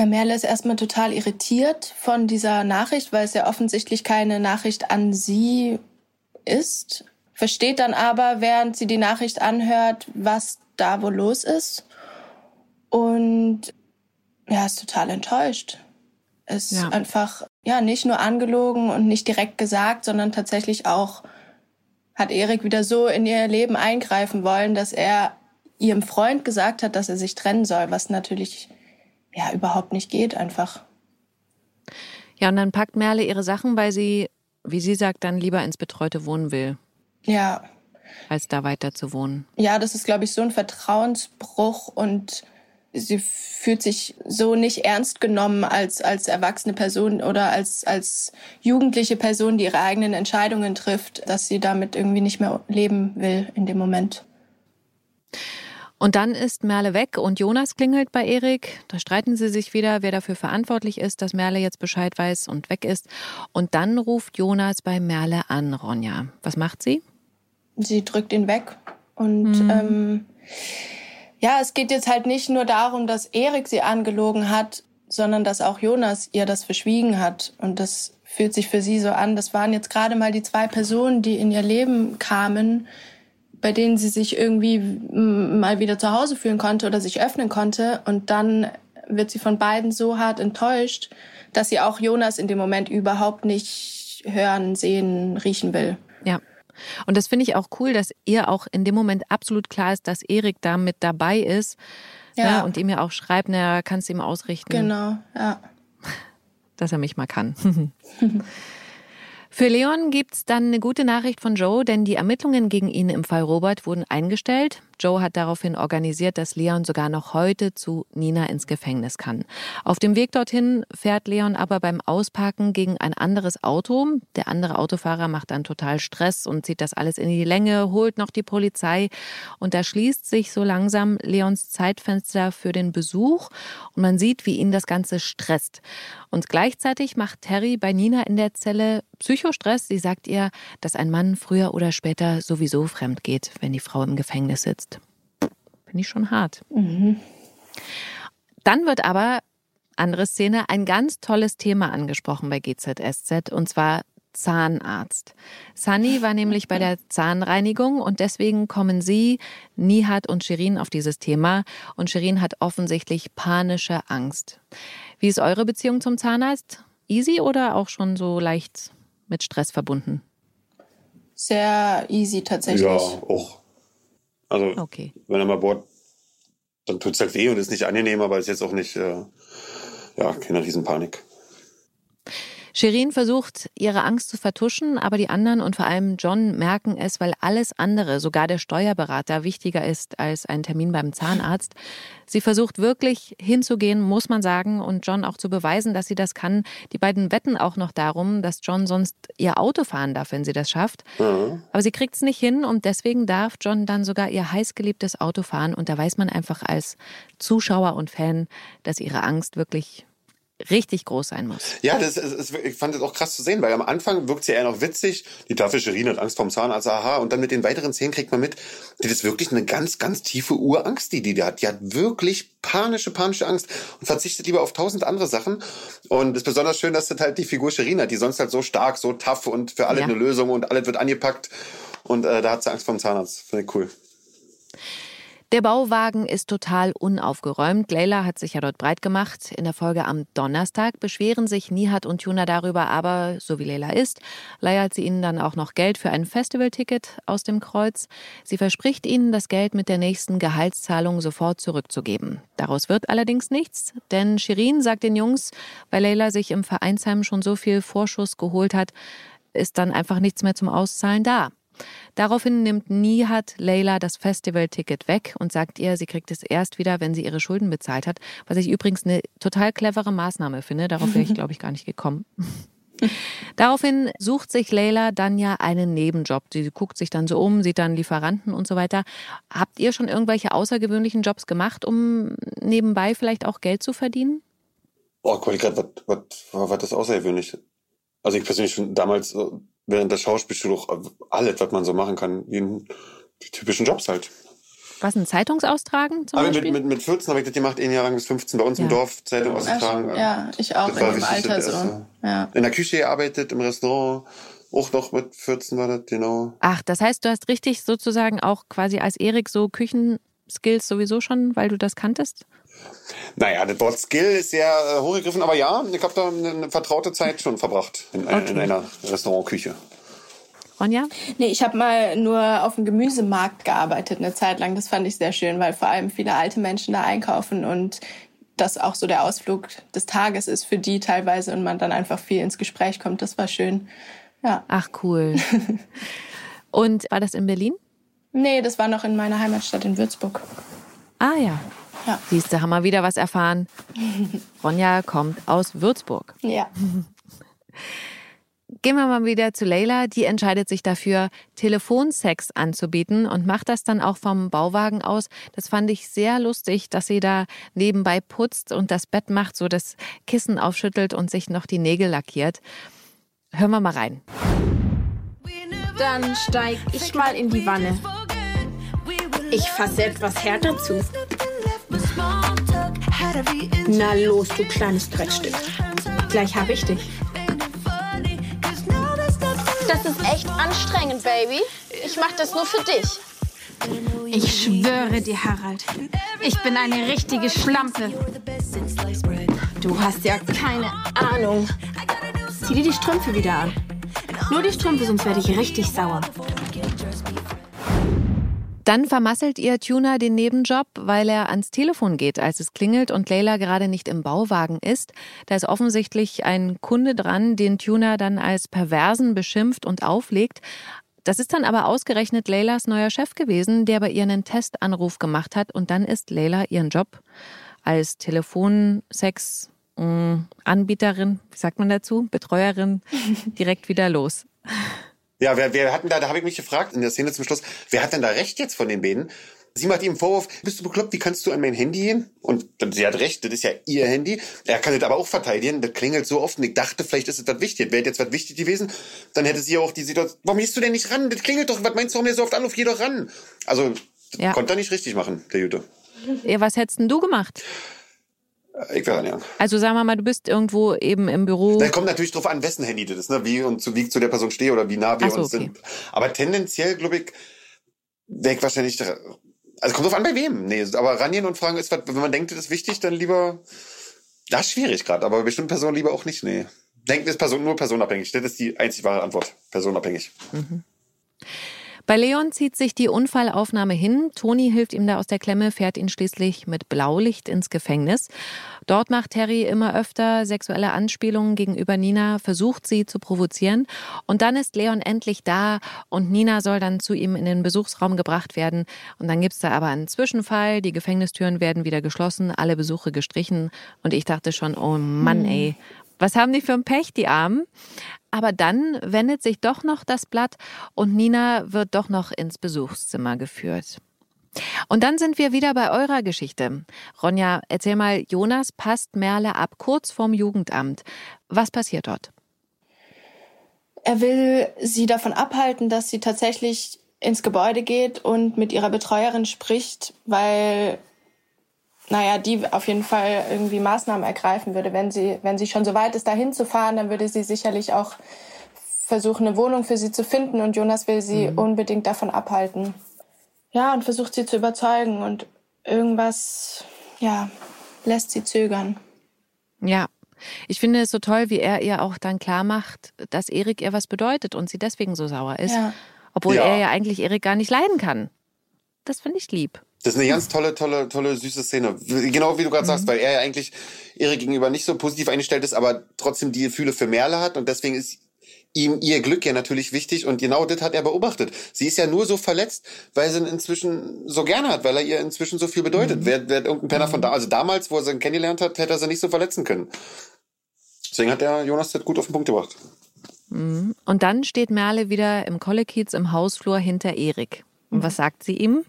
Na, Merle ist erstmal total irritiert von dieser Nachricht, weil es ja offensichtlich keine Nachricht an sie ist. Versteht dann aber, während sie die Nachricht anhört, was da wohl los ist. Und ja, ist total enttäuscht. Ist ja. einfach ja, nicht nur angelogen und nicht direkt gesagt, sondern tatsächlich auch hat Erik wieder so in ihr Leben eingreifen wollen, dass er ihrem Freund gesagt hat, dass er sich trennen soll, was natürlich ja überhaupt nicht geht einfach. Ja, und dann packt Merle ihre Sachen, weil sie, wie sie sagt, dann lieber ins betreute Wohnen will. Ja. Als da weiter zu wohnen. Ja, das ist, glaube ich, so ein Vertrauensbruch und sie fühlt sich so nicht ernst genommen als, als erwachsene Person oder als, als jugendliche Person, die ihre eigenen Entscheidungen trifft, dass sie damit irgendwie nicht mehr leben will in dem Moment. Und dann ist Merle weg und Jonas klingelt bei Erik. Da streiten sie sich wieder, wer dafür verantwortlich ist, dass Merle jetzt Bescheid weiß und weg ist. Und dann ruft Jonas bei Merle an, Ronja. Was macht sie? Sie drückt ihn weg und mhm. ähm, ja, es geht jetzt halt nicht nur darum, dass Erik sie angelogen hat, sondern dass auch Jonas ihr das verschwiegen hat. Und das fühlt sich für sie so an. Das waren jetzt gerade mal die zwei Personen, die in ihr Leben kamen, bei denen sie sich irgendwie mal wieder zu Hause fühlen konnte oder sich öffnen konnte. Und dann wird sie von beiden so hart enttäuscht, dass sie auch Jonas in dem Moment überhaupt nicht hören, sehen, riechen will. Ja. Und das finde ich auch cool, dass ihr auch in dem Moment absolut klar ist, dass Erik da mit dabei ist. Ja. Ne, und ihm ja auch schreibt, na, kannst du ihm ausrichten. Genau, ja. Dass er mich mal kann. Für Leon gibt's dann eine gute Nachricht von Joe, denn die Ermittlungen gegen ihn im Fall Robert wurden eingestellt. Joe hat daraufhin organisiert, dass Leon sogar noch heute zu Nina ins Gefängnis kann. Auf dem Weg dorthin fährt Leon aber beim Ausparken gegen ein anderes Auto. Der andere Autofahrer macht dann total Stress und zieht das alles in die Länge, holt noch die Polizei und da schließt sich so langsam Leons Zeitfenster für den Besuch und man sieht, wie ihn das Ganze stresst. Und gleichzeitig macht Terry bei Nina in der Zelle Psychostress. Sie sagt ihr, dass ein Mann früher oder später sowieso fremd geht, wenn die Frau im Gefängnis sitzt. Finde ich schon hart. Mhm. Dann wird aber, andere Szene, ein ganz tolles Thema angesprochen bei GZSZ und zwar Zahnarzt. Sunny war nämlich bei der Zahnreinigung und deswegen kommen sie, Nihat und Shirin auf dieses Thema und Shirin hat offensichtlich panische Angst. Wie ist eure Beziehung zum Zahnarzt? Easy oder auch schon so leicht mit Stress verbunden? Sehr easy tatsächlich. Ja, auch. Also, okay. wenn er mal bohrt, dann tut es halt weh und ist nicht angenehm, aber ist jetzt auch nicht, äh, ja, keine Riesenpanik. Shirin versucht, ihre Angst zu vertuschen, aber die anderen und vor allem John merken es, weil alles andere, sogar der Steuerberater, wichtiger ist als ein Termin beim Zahnarzt. Sie versucht wirklich hinzugehen, muss man sagen, und John auch zu beweisen, dass sie das kann. Die beiden wetten auch noch darum, dass John sonst ihr Auto fahren darf, wenn sie das schafft. Mhm. Aber sie kriegt es nicht hin und deswegen darf John dann sogar ihr heißgeliebtes Auto fahren. Und da weiß man einfach als Zuschauer und Fan, dass ihre Angst wirklich richtig groß sein muss. Ja, das ist, ich fand das auch krass zu sehen, weil am Anfang wirkt sie eher noch witzig. Die tafel Shirin hat Angst vorm Zahnarzt, aha. Und dann mit den weiteren Szenen kriegt man mit, das ist wirklich eine ganz, ganz tiefe Urangst, die die hat. Die hat wirklich panische, panische Angst und verzichtet lieber auf tausend andere Sachen. Und es ist besonders schön, dass das halt die Figur Shirin hat, die sonst halt so stark, so tough und für alle ja. eine Lösung und alles wird angepackt. Und äh, da hat sie Angst vorm Zahnarzt. Finde ich cool. Der Bauwagen ist total unaufgeräumt. Leila hat sich ja dort breit gemacht. In der Folge am Donnerstag beschweren sich Nihat und Tuna darüber, aber so wie Leila ist, leiert sie ihnen dann auch noch Geld für ein Festivalticket aus dem Kreuz. Sie verspricht ihnen, das Geld mit der nächsten Gehaltszahlung sofort zurückzugeben. Daraus wird allerdings nichts, denn Shirin sagt den Jungs, weil Leila sich im Vereinsheim schon so viel Vorschuss geholt hat, ist dann einfach nichts mehr zum Auszahlen da. Daraufhin nimmt Nihat Leila das Festivalticket weg und sagt ihr, sie kriegt es erst wieder, wenn sie ihre Schulden bezahlt hat. Was ich übrigens eine total clevere Maßnahme finde. Darauf wäre ich, glaube ich, gar nicht gekommen. Daraufhin sucht sich Leila dann ja einen Nebenjob. Sie guckt sich dann so um, sieht dann Lieferanten und so weiter. Habt ihr schon irgendwelche außergewöhnlichen Jobs gemacht, um nebenbei vielleicht auch Geld zu verdienen? Oh, Qualität, was, was, was das außergewöhnlich? Also ich persönlich schon damals während der Schauspielschule auch alles, was man so machen kann, wie die typischen Jobs halt. Was, ein Zeitungsaustragen zum Aber Beispiel? Mit, mit, mit 14 habe ich das gemacht, ein Jahr lang bis 15 bei uns ja. im Dorf, Zeitung austragen. Ja, ich auch in dem Alter so. Ja. In der Küche gearbeitet, im Restaurant, auch noch mit 14 war das, genau. Ach, das heißt, du hast richtig sozusagen auch quasi als Erik so Küchenskills sowieso schon, weil du das kanntest? Naja, das Wort Skill ist sehr äh, hochgegriffen, aber ja, ich habe da eine, eine, vertraute Zeit schon verbracht in, okay. in einer Restaurantküche. Ronja? Nee, ich habe mal nur auf dem Gemüsemarkt gearbeitet eine Zeit lang. Das fand ich sehr schön, weil vor allem viele alte Menschen da einkaufen und das auch so der Ausflug des Tages ist für die teilweise und man dann einfach viel ins Gespräch kommt. Das war schön. Ja. Ach cool. und war das in Berlin? Nee, das war noch in meiner Heimatstadt in Würzburg. Ah ja. Ja. Siehst du, haben wir wieder was erfahren. Ronja kommt aus Würzburg. Ja. Gehen wir mal wieder zu Leila. Die entscheidet sich dafür, Telefonsex anzubieten und macht das dann auch vom Bauwagen aus. Das fand ich sehr lustig, dass sie da nebenbei putzt und das Bett macht, so das Kissen aufschüttelt und sich noch die Nägel lackiert. Hören wir mal rein. Dann steig ich mal in die Wanne. Ich fasse etwas härter zu. Na los, du kleines Dreckstück. Gleich hab ich dich. Das ist echt anstrengend, Baby. Ich mach das nur für dich. Ich schwöre dir, Harald, ich bin eine richtige Schlampe. Du hast ja keine Ahnung. Zieh dir die Strümpfe wieder an. Nur die Strümpfe, sonst werde ich richtig sauer. Dann vermasselt ihr Tuna den Nebenjob, weil er ans Telefon geht, als es klingelt und Leila gerade nicht im Bauwagen ist. Da ist offensichtlich ein Kunde dran, den Tuna dann als Perversen beschimpft und auflegt. Das ist dann aber ausgerechnet Leilas neuer Chef gewesen, der bei ihr einen Testanruf gemacht hat und dann ist Leila ihren Job als Telefonsex Anbieterin, wie sagt man dazu, Betreuerin direkt wieder los. Ja, wer, wer hat denn da, da habe ich mich gefragt in der Szene zum Schluss, wer hat denn da recht jetzt von den beiden? Sie macht ihm Vorwurf, bist du bekloppt, wie kannst du an mein Handy gehen? Und sie hat recht, das ist ja ihr Handy. Er kann das aber auch verteidigen, das klingelt so oft und ich dachte, vielleicht ist es was wichtig. Wäre jetzt was wichtig gewesen, dann hätte sie auch die Situation, warum gehst du denn nicht ran? Das klingelt doch, was meinst du, warum der so oft anruft, geh doch ran. Also, ja. konnte er nicht richtig machen, der Jute. Ja, was hättest denn du gemacht? Ich wäre ja. Also sagen wir mal, du bist irgendwo eben im Büro. Da kommt natürlich drauf an, wessen Handy das ist, ne? wie und zu, wie ich zu der Person stehe oder wie nah wir so, uns okay. sind. Aber tendenziell, glaube ich, wäre ich wahrscheinlich. Also kommt drauf an, bei wem. Nee, aber rangehen und fragen ist, wenn man denkt, das ist wichtig, dann lieber. Das ist schwierig gerade, aber bei bestimmten Personen lieber auch nicht. Nee. Denken ist Person, nur personabhängig. Das ist die einzig wahre Antwort. Personabhängig. Mhm. Bei Leon zieht sich die Unfallaufnahme hin. Toni hilft ihm da aus der Klemme, fährt ihn schließlich mit Blaulicht ins Gefängnis. Dort macht Terry immer öfter sexuelle Anspielungen gegenüber Nina, versucht sie zu provozieren. Und dann ist Leon endlich da und Nina soll dann zu ihm in den Besuchsraum gebracht werden. Und dann gibt's da aber einen Zwischenfall. Die Gefängnistüren werden wieder geschlossen, alle Besuche gestrichen. Und ich dachte schon, oh Mann, ey, was haben die für ein Pech, die Armen? Aber dann wendet sich doch noch das Blatt und Nina wird doch noch ins Besuchszimmer geführt. Und dann sind wir wieder bei eurer Geschichte. Ronja, erzähl mal, Jonas passt Merle ab kurz vorm Jugendamt. Was passiert dort? Er will sie davon abhalten, dass sie tatsächlich ins Gebäude geht und mit ihrer Betreuerin spricht, weil naja, die auf jeden Fall irgendwie Maßnahmen ergreifen würde. Wenn sie, wenn sie schon so weit ist, da hinzufahren, dann würde sie sicherlich auch versuchen, eine Wohnung für sie zu finden und Jonas will sie mhm. unbedingt davon abhalten. Ja, und versucht sie zu überzeugen und irgendwas, ja, lässt sie zögern. Ja. Ich finde es so toll, wie er ihr auch dann klar macht, dass Erik ihr was bedeutet und sie deswegen so sauer ist. Ja. Obwohl ja. er ja eigentlich Erik gar nicht leiden kann. Das finde ich lieb. Das ist eine ganz tolle, tolle, tolle, süße Szene. Genau wie du gerade mhm. sagst, weil er ja eigentlich Erik gegenüber nicht so positiv eingestellt ist, aber trotzdem die Gefühle für Merle hat und deswegen ist ihm ihr Glück ja natürlich wichtig und genau das hat er beobachtet. Sie ist ja nur so verletzt, weil sie ihn inzwischen so gerne hat, weil er ihr inzwischen so viel bedeutet. Mhm. Wer, wer irgendein Penner von da, also damals, wo er sie kennengelernt hat, hätte er sie nicht so verletzen können. Deswegen hat der Jonas das gut auf den Punkt gebracht. Mhm. Und dann steht Merle wieder im Kollekiez im Hausflur hinter Erik. Und mhm. was sagt sie ihm?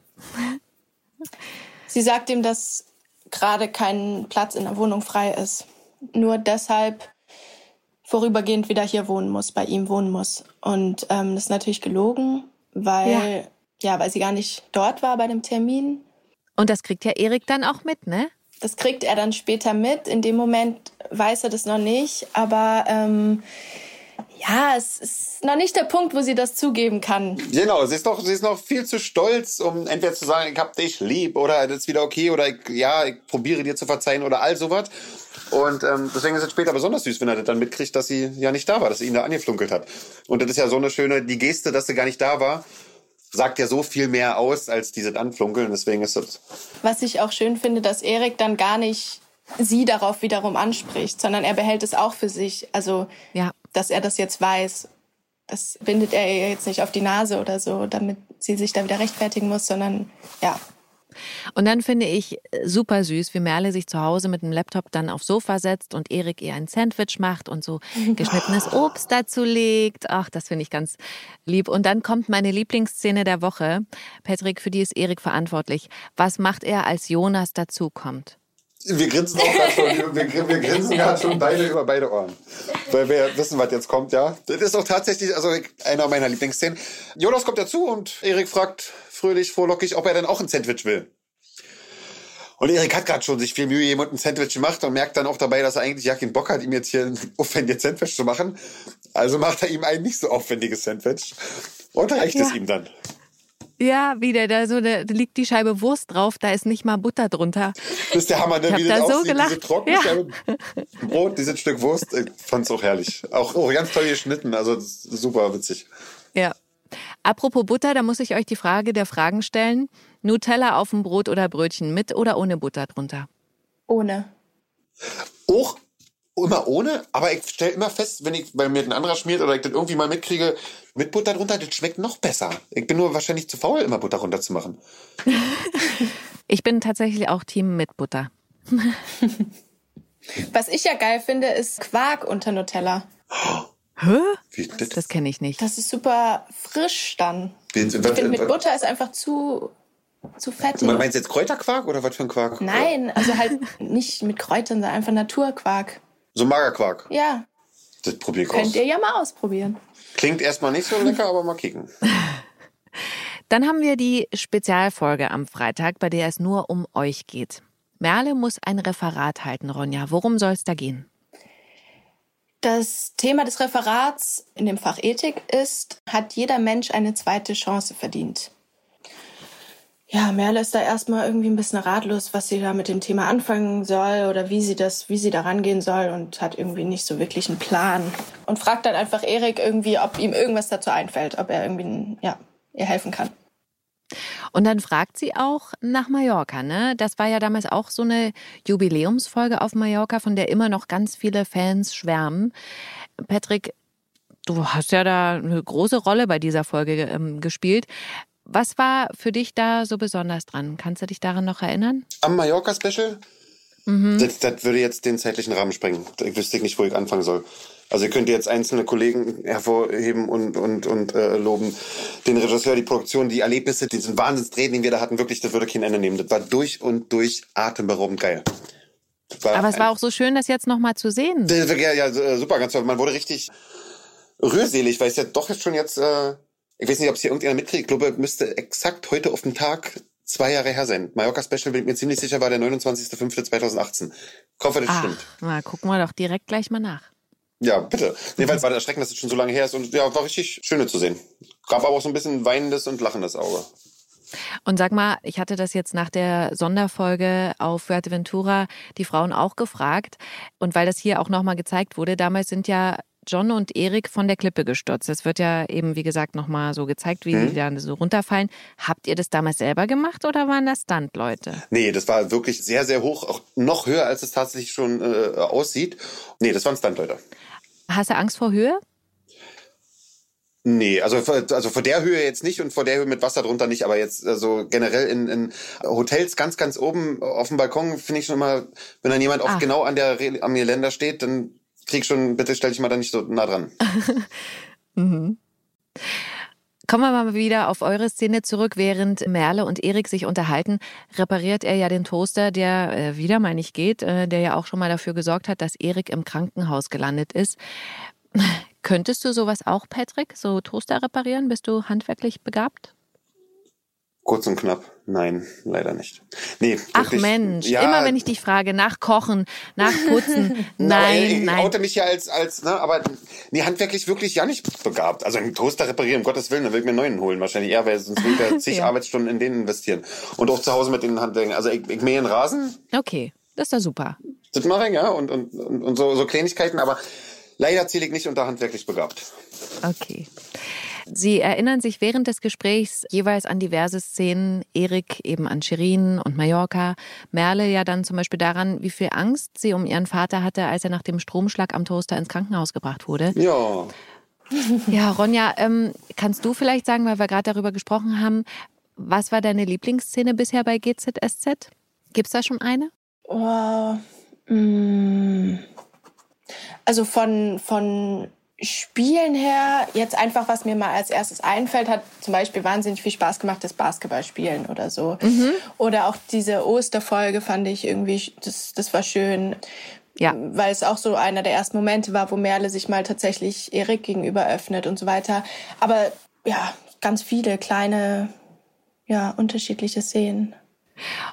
Sie sagt ihm, dass gerade kein Platz in der Wohnung frei ist. Nur deshalb vorübergehend wieder hier wohnen muss, bei ihm wohnen muss. Und ähm, das ist natürlich gelogen, weil, ja. ja, weil sie gar nicht dort war bei dem Termin. Und das kriegt ja Erik dann auch mit, ne? Das kriegt er dann später mit. In dem Moment weiß er das noch nicht, aber ähm, ja, es ist noch nicht der Punkt, wo sie das zugeben kann. Genau, sie ist noch, sie ist noch viel zu stolz, um entweder zu sagen, ich hab dich lieb oder das ist wieder okay oder ich, ja, ich probiere dir zu verzeihen oder all sowas. Und ähm, deswegen ist es später besonders süß, wenn er das dann mitkriegt, dass sie ja nicht da war, dass sie ihn da angeflunkelt hat. Und das ist ja so eine schöne, die Geste, dass sie gar nicht da war, sagt ja so viel mehr aus als dieses Anflunkeln. Deswegen ist das. Was ich auch schön finde, dass Erik dann gar nicht sie darauf wiederum anspricht, sondern er behält es auch für sich. Also ja dass er das jetzt weiß. Das bindet er ihr jetzt nicht auf die Nase oder so, damit sie sich da wieder rechtfertigen muss, sondern ja, und dann finde ich super süß, wie Merle sich zu Hause mit dem Laptop dann aufs Sofa setzt und Erik ihr ein Sandwich macht und so geschnittenes Obst dazu legt. Ach, das finde ich ganz lieb. Und dann kommt meine Lieblingsszene der Woche. Patrick, für die ist Erik verantwortlich. Was macht er, als Jonas dazukommt? Wir grinsen auch gerade schon, wir, wir grinsen gerade schon beide über beide Ohren. Weil wir wissen, was jetzt kommt, ja. Das ist auch tatsächlich, also einer meiner Lieblingsszenen. Jonas kommt dazu und Erik fragt fröhlich, vorlockig, ob er denn auch ein Sandwich will. Und Erik hat gerade schon sich viel Mühe jemand ein Sandwich gemacht und merkt dann auch dabei, dass er eigentlich ja keinen Bock hat, ihm jetzt hier ein aufwendiges Sandwich zu machen. Also macht er ihm ein nicht so aufwendiges Sandwich und reicht ja. es ihm dann. Ja, wieder da so, da liegt die Scheibe Wurst drauf, da ist nicht mal Butter drunter. Das ist der Hammer, ne? wie das da aussieht, so gelacht. diese trockene ja. Brot, dieses Stück Wurst, ich fand's auch herrlich. Auch, auch ganz toll geschnitten, also super witzig. Ja. Apropos Butter, da muss ich euch die Frage der Fragen stellen. Nutella auf dem Brot oder Brötchen, mit oder ohne Butter drunter? Ohne. Auch immer ohne, aber ich stelle immer fest, wenn ich bei mir ein anderer schmiert oder ich das irgendwie mal mitkriege, mit Butter drunter, das schmeckt noch besser. Ich bin nur wahrscheinlich zu faul, immer Butter runterzumachen. ich bin tatsächlich auch Team mit Butter. Was ich ja geil finde, ist Quark unter Nutella. Hä? Wie, das das kenne ich nicht. Das ist super frisch dann. Ich finde, mit Butter ist einfach zu zu fettig. Man meinst jetzt Kräuterquark oder was für ein Quark? Nein, also halt nicht mit Kräutern, sondern einfach Naturquark. So Magerquark? Ja. Das probier ich Könnt aus. ihr ja mal ausprobieren. Klingt erstmal nicht so lecker, aber mal kicken. Dann haben wir die Spezialfolge am Freitag, bei der es nur um euch geht. Merle muss ein Referat halten, Ronja. Worum soll es da gehen? Das Thema des Referats in dem Fach Ethik ist, hat jeder Mensch eine zweite Chance verdient? Ja, Merle ist da erstmal irgendwie ein bisschen ratlos, was sie da mit dem Thema anfangen soll oder wie sie das, wie sie da rangehen soll und hat irgendwie nicht so wirklich einen Plan. Und fragt dann einfach Erik irgendwie, ob ihm irgendwas dazu einfällt, ob er irgendwie, ja, ihr helfen kann. Und dann fragt sie auch nach Mallorca, ne? Das war ja damals auch so eine Jubiläumsfolge auf Mallorca, von der immer noch ganz viele Fans schwärmen. Patrick, du hast ja da eine große Rolle bei dieser Folge ähm, gespielt. Was war für dich da so besonders dran? Kannst du dich daran noch erinnern? Am Mallorca-Special? Mhm. Das, das würde jetzt den zeitlichen Rahmen sprengen. Ich wüsste nicht, wo ich anfangen soll. Also ihr könnt jetzt einzelne Kollegen hervorheben und, und, und äh, loben. Den Regisseur, die Produktion, die Erlebnisse, diesen Wahnsinnsdrehen, den wir da hatten, wirklich, das würde kein Ende nehmen. Das war durch und durch atemberaubend geil. Aber es war auch so schön, das jetzt nochmal zu sehen. Ja, ja, super, ganz toll. Man wurde richtig rührselig, weil es ja doch jetzt schon jetzt, äh, ich weiß nicht, ob es hier irgendjemand mitkriegt, ich glaube, es müsste exakt heute auf den Tag zwei Jahre her sein. Mallorca Special, bin ich mir ziemlich sicher, war der 29.05.2018. Ich hoffe, das Ach, stimmt. na, gucken wir doch direkt gleich mal nach. Ja, bitte. Jedenfalls war das erschreckend, dass es schon so lange her ist und ja, war richtig schöne zu sehen. Gab aber auch so ein bisschen weinendes und lachendes Auge. Und sag mal, ich hatte das jetzt nach der Sonderfolge auf Fuerteventura die Frauen auch gefragt. Und weil das hier auch nochmal gezeigt wurde, damals sind ja John und Erik von der Klippe gestürzt. Das wird ja eben, wie gesagt, nochmal so gezeigt, wie Mhm. die dann so runterfallen. Habt ihr das damals selber gemacht oder waren das Stunt-Leute? Nee, das war wirklich sehr, sehr hoch, auch noch höher, als es tatsächlich schon äh, aussieht. Nee, das waren Stuntleute. Hast du Angst vor Höhe? Nee, also, vor- also vor der Höhe jetzt nicht und vor der Höhe mit Wasser drunter nicht, aber jetzt also generell in, in Hotels ganz, ganz oben auf dem Balkon finde ich schon immer, wenn dann jemand auch Ach. genau an der am Geländer steht, dann krieg schon, bitte stell dich mal da nicht so nah dran. Mhm. Kommen wir mal wieder auf eure Szene zurück. Während Merle und Erik sich unterhalten, repariert er ja den Toaster, der äh, wieder mal nicht geht, äh, der ja auch schon mal dafür gesorgt hat, dass Erik im Krankenhaus gelandet ist. Könntest du sowas auch, Patrick? So Toaster reparieren? Bist du handwerklich begabt? Kurz und knapp. Nein, leider nicht. Nee, Ach. Mensch, Ja, immer wenn ich dich frage, nach Kochen, nach Putzen, nein, ich, ich nein. oute mich ja als, als, ne, aber nee, handwerklich wirklich ja nicht begabt. Also einen Toaster reparieren, um Gottes Willen, dann will ich mir einen neuen holen. Wahrscheinlich eher, weil sonst will ich ja zig Ja. Arbeitsstunden in den investieren. Und auch zu Hause mit den Handwerken. Also ich, ich mähe einen Rasen, Okay, das ist doch super. das mache ich, ja, und, und, und, und so, so Kleinigkeiten, aber leider zähle ich nicht unter handwerklich begabt. Okay. Sie erinnern sich während des Gesprächs jeweils an diverse Szenen. Erik eben an Shirin und Mallorca. Merle ja dann zum Beispiel daran, wie viel Angst sie um ihren Vater hatte, als er nach dem Stromschlag am Toaster ins Krankenhaus gebracht wurde. Ja. Ja, Ronja, ähm, kannst du vielleicht sagen, weil wir gerade darüber gesprochen haben, was war deine Lieblingsszene bisher bei GZSZ? Gibt's da schon eine? Oh, mm. Also von, von Spielen her, jetzt einfach, was mir mal als erstes einfällt, hat zum Beispiel wahnsinnig viel Spaß gemacht, das Basketballspielen oder so. Oder auch diese Osterfolge fand ich irgendwie, das, das war schön. Ja. Weil es auch so einer der ersten Momente war, wo Merle sich mal tatsächlich Erik gegenüber öffnet und so weiter. Aber ja, ganz viele kleine, ja, unterschiedliche Szenen.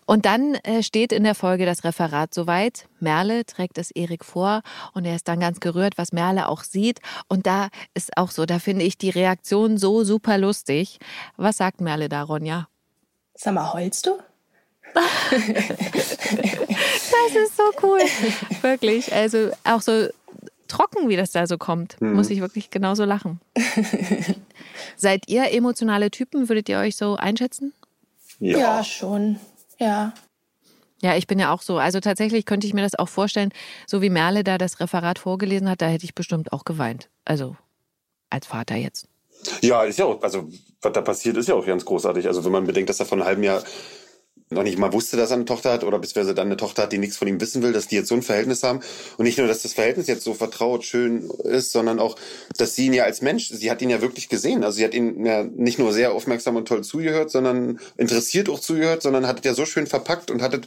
Und dann äh, steht in der Folge das Referat soweit. Merle trägt es Erik vor und er ist dann ganz gerührt, was Merle auch sieht. Und da ist auch so, da finde ich die Reaktion so super lustig. Was sagt Merle da, Ronja? Sag mal, heulst du? Das ist so cool. Wirklich. Also auch so trocken, wie das da so kommt, Mhm. muss ich wirklich genauso lachen. Seid ihr emotionale Typen? Würdet ihr euch so einschätzen? Ja, schon. Ja. Ja, ich bin ja auch so. Also tatsächlich könnte ich mir das auch vorstellen, so wie Merle da das Referat vorgelesen hat, da hätte ich bestimmt auch geweint. Also als Vater jetzt. Ja, ist ja auch, also was da passiert, ist ja auch ganz großartig. Also wenn man bedenkt, dass er vor einem halben Jahr noch nicht mal wusste, dass er eine Tochter hat oder beziehungsweise dann eine Tochter hat, die nichts von ihm wissen will, dass die jetzt so ein Verhältnis haben. Und nicht nur, dass das Verhältnis jetzt so vertraut, schön ist, sondern auch, dass sie ihn ja als Mensch, sie hat ihn ja wirklich gesehen. Also sie hat ihn ja nicht nur sehr aufmerksam und toll zugehört, sondern interessiert auch zugehört, sondern hat es ja so schön verpackt und hat es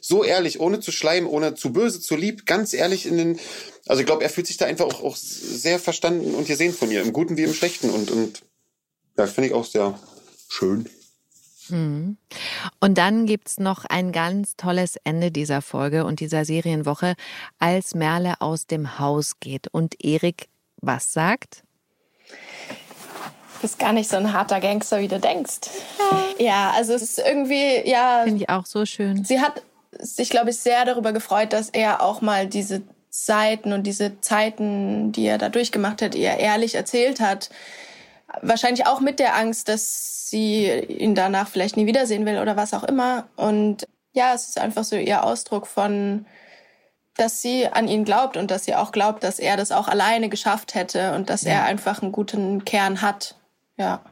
so ehrlich, ohne zu schleimen, ohne zu böse, zu lieb, ganz ehrlich in den, also ich glaube, er fühlt sich da einfach auch, auch sehr verstanden und gesehen von ihr, im Guten wie im Schlechten und, und ja, finde ich auch sehr schön. Mhm. Und dann gibt's noch ein ganz tolles Ende dieser Folge und dieser Serienwoche, als Merle aus dem Haus geht und Erik was sagt? Du bist gar nicht so ein harter Gangster, wie du denkst. Ja, also es ist irgendwie, ja. Finde ich auch so schön. Sie hat sich, glaube ich, sehr darüber gefreut, dass er auch mal diese Seiten und diese Zeiten, die er da durchgemacht hat, ihr ehrlich erzählt hat. Wahrscheinlich auch mit der Angst, dass sie ihn danach vielleicht nie wiedersehen will oder was auch immer. Und ja, es ist einfach so ihr Ausdruck von, dass sie an ihn glaubt und dass sie auch glaubt, dass er das auch alleine geschafft hätte und dass ja. er einfach einen guten Kern hat. Ja.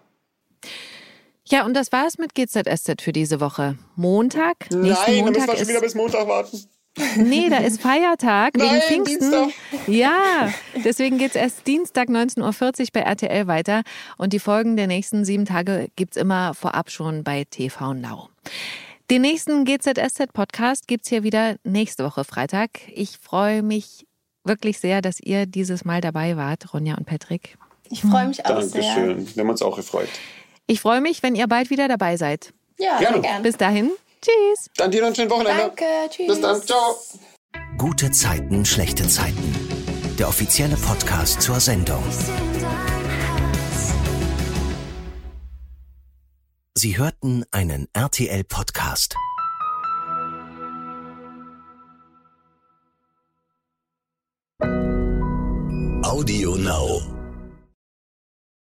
Ja, und das war's mit GZSZ für diese Woche. Montag. Nein, Montag dann müssen wir schon wieder bis Montag warten. Nee, da ist Feiertag Nein, wegen Pfingsten. Dienstag. Ja, deswegen geht's erst Dienstag 19.40 Uhr bei RTL weiter. Und die Folgen der nächsten sieben Tage gibt's immer vorab schon bei TV Now. Den nächsten GZSZ-Podcast gibt's hier wieder nächste Woche Freitag. Ich freue mich wirklich sehr, dass ihr dieses Mal dabei wart, Ronja und Patrick. Ich freue mich auch Dankeschön. sehr. Dankeschön. Wir haben uns auch gefreut. Ich freue mich, wenn ihr bald wieder dabei seid. Ja, Gerne. Bis dahin, tschüss. Dann dir noch einen schönen Wochenende. Danke, tschüss. Bis dann. Ciao. Gute Zeiten, schlechte Zeiten. Der offizielle Podcast zur Sendung. Sie hörten einen RTL-Podcast. Audio Now.